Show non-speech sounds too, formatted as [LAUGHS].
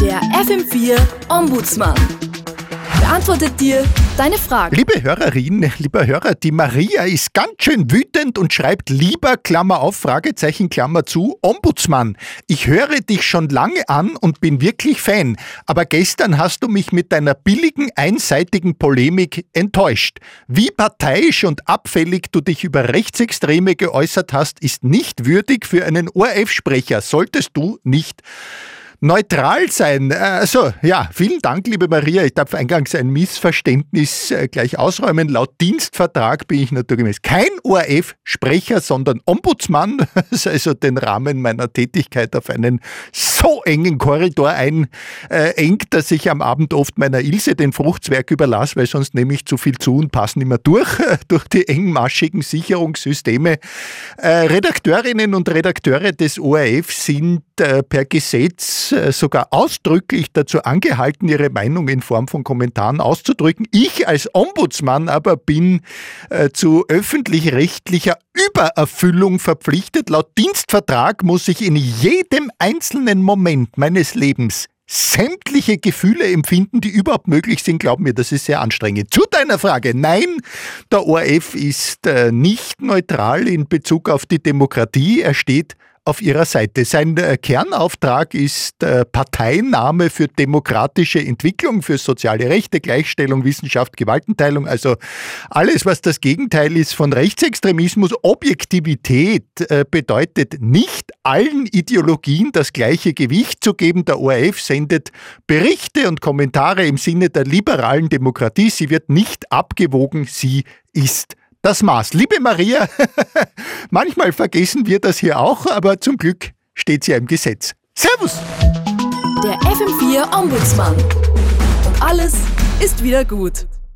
Der FM4 Ombudsmann beantwortet dir deine Fragen. Liebe Hörerin, lieber Hörer, die Maria ist ganz schön wütend und schreibt lieber, Klammer auf, Fragezeichen, Klammer zu, Ombudsmann. Ich höre dich schon lange an und bin wirklich Fan, aber gestern hast du mich mit deiner billigen, einseitigen Polemik enttäuscht. Wie parteiisch und abfällig du dich über Rechtsextreme geäußert hast, ist nicht würdig für einen ORF-Sprecher. Solltest du nicht neutral sein. Also, ja, vielen Dank, liebe Maria. Ich darf eingangs ein Missverständnis äh, gleich ausräumen. Laut Dienstvertrag bin ich naturgemäß kein ORF-Sprecher, sondern Ombudsmann, [LAUGHS] das also den Rahmen meiner Tätigkeit auf einen so engen Korridor einengt, dass ich am Abend oft meiner Ilse den Fruchtzwerg überlasse, weil sonst nehme ich zu viel zu und passen immer durch, [LAUGHS] durch die engmaschigen Sicherungssysteme. Äh, Redakteurinnen und Redakteure des ORF sind per Gesetz äh, sogar ausdrücklich dazu angehalten, ihre Meinung in Form von Kommentaren auszudrücken. Ich als Ombudsmann aber bin äh, zu öffentlich-rechtlicher Übererfüllung verpflichtet. Laut Dienstvertrag muss ich in jedem einzelnen Moment meines Lebens sämtliche Gefühle empfinden, die überhaupt möglich sind, glaub mir, das ist sehr anstrengend. Zu deiner Frage, nein, der ORF ist äh, nicht neutral in Bezug auf die Demokratie. Er steht auf ihrer Seite. Sein äh, Kernauftrag ist äh, Parteinahme für demokratische Entwicklung, für soziale Rechte, Gleichstellung, Wissenschaft, Gewaltenteilung, also alles, was das Gegenteil ist von Rechtsextremismus. Objektivität äh, bedeutet nicht allen Ideologien das gleiche Gewicht zu geben. Der ORF sendet Berichte und Kommentare im Sinne der liberalen Demokratie. Sie wird nicht abgewogen, sie ist das Maß. Liebe Maria, [LAUGHS] manchmal vergessen wir das hier auch, aber zum Glück steht ja im Gesetz. Servus! Der FM4 Ombudsmann. Und alles ist wieder gut.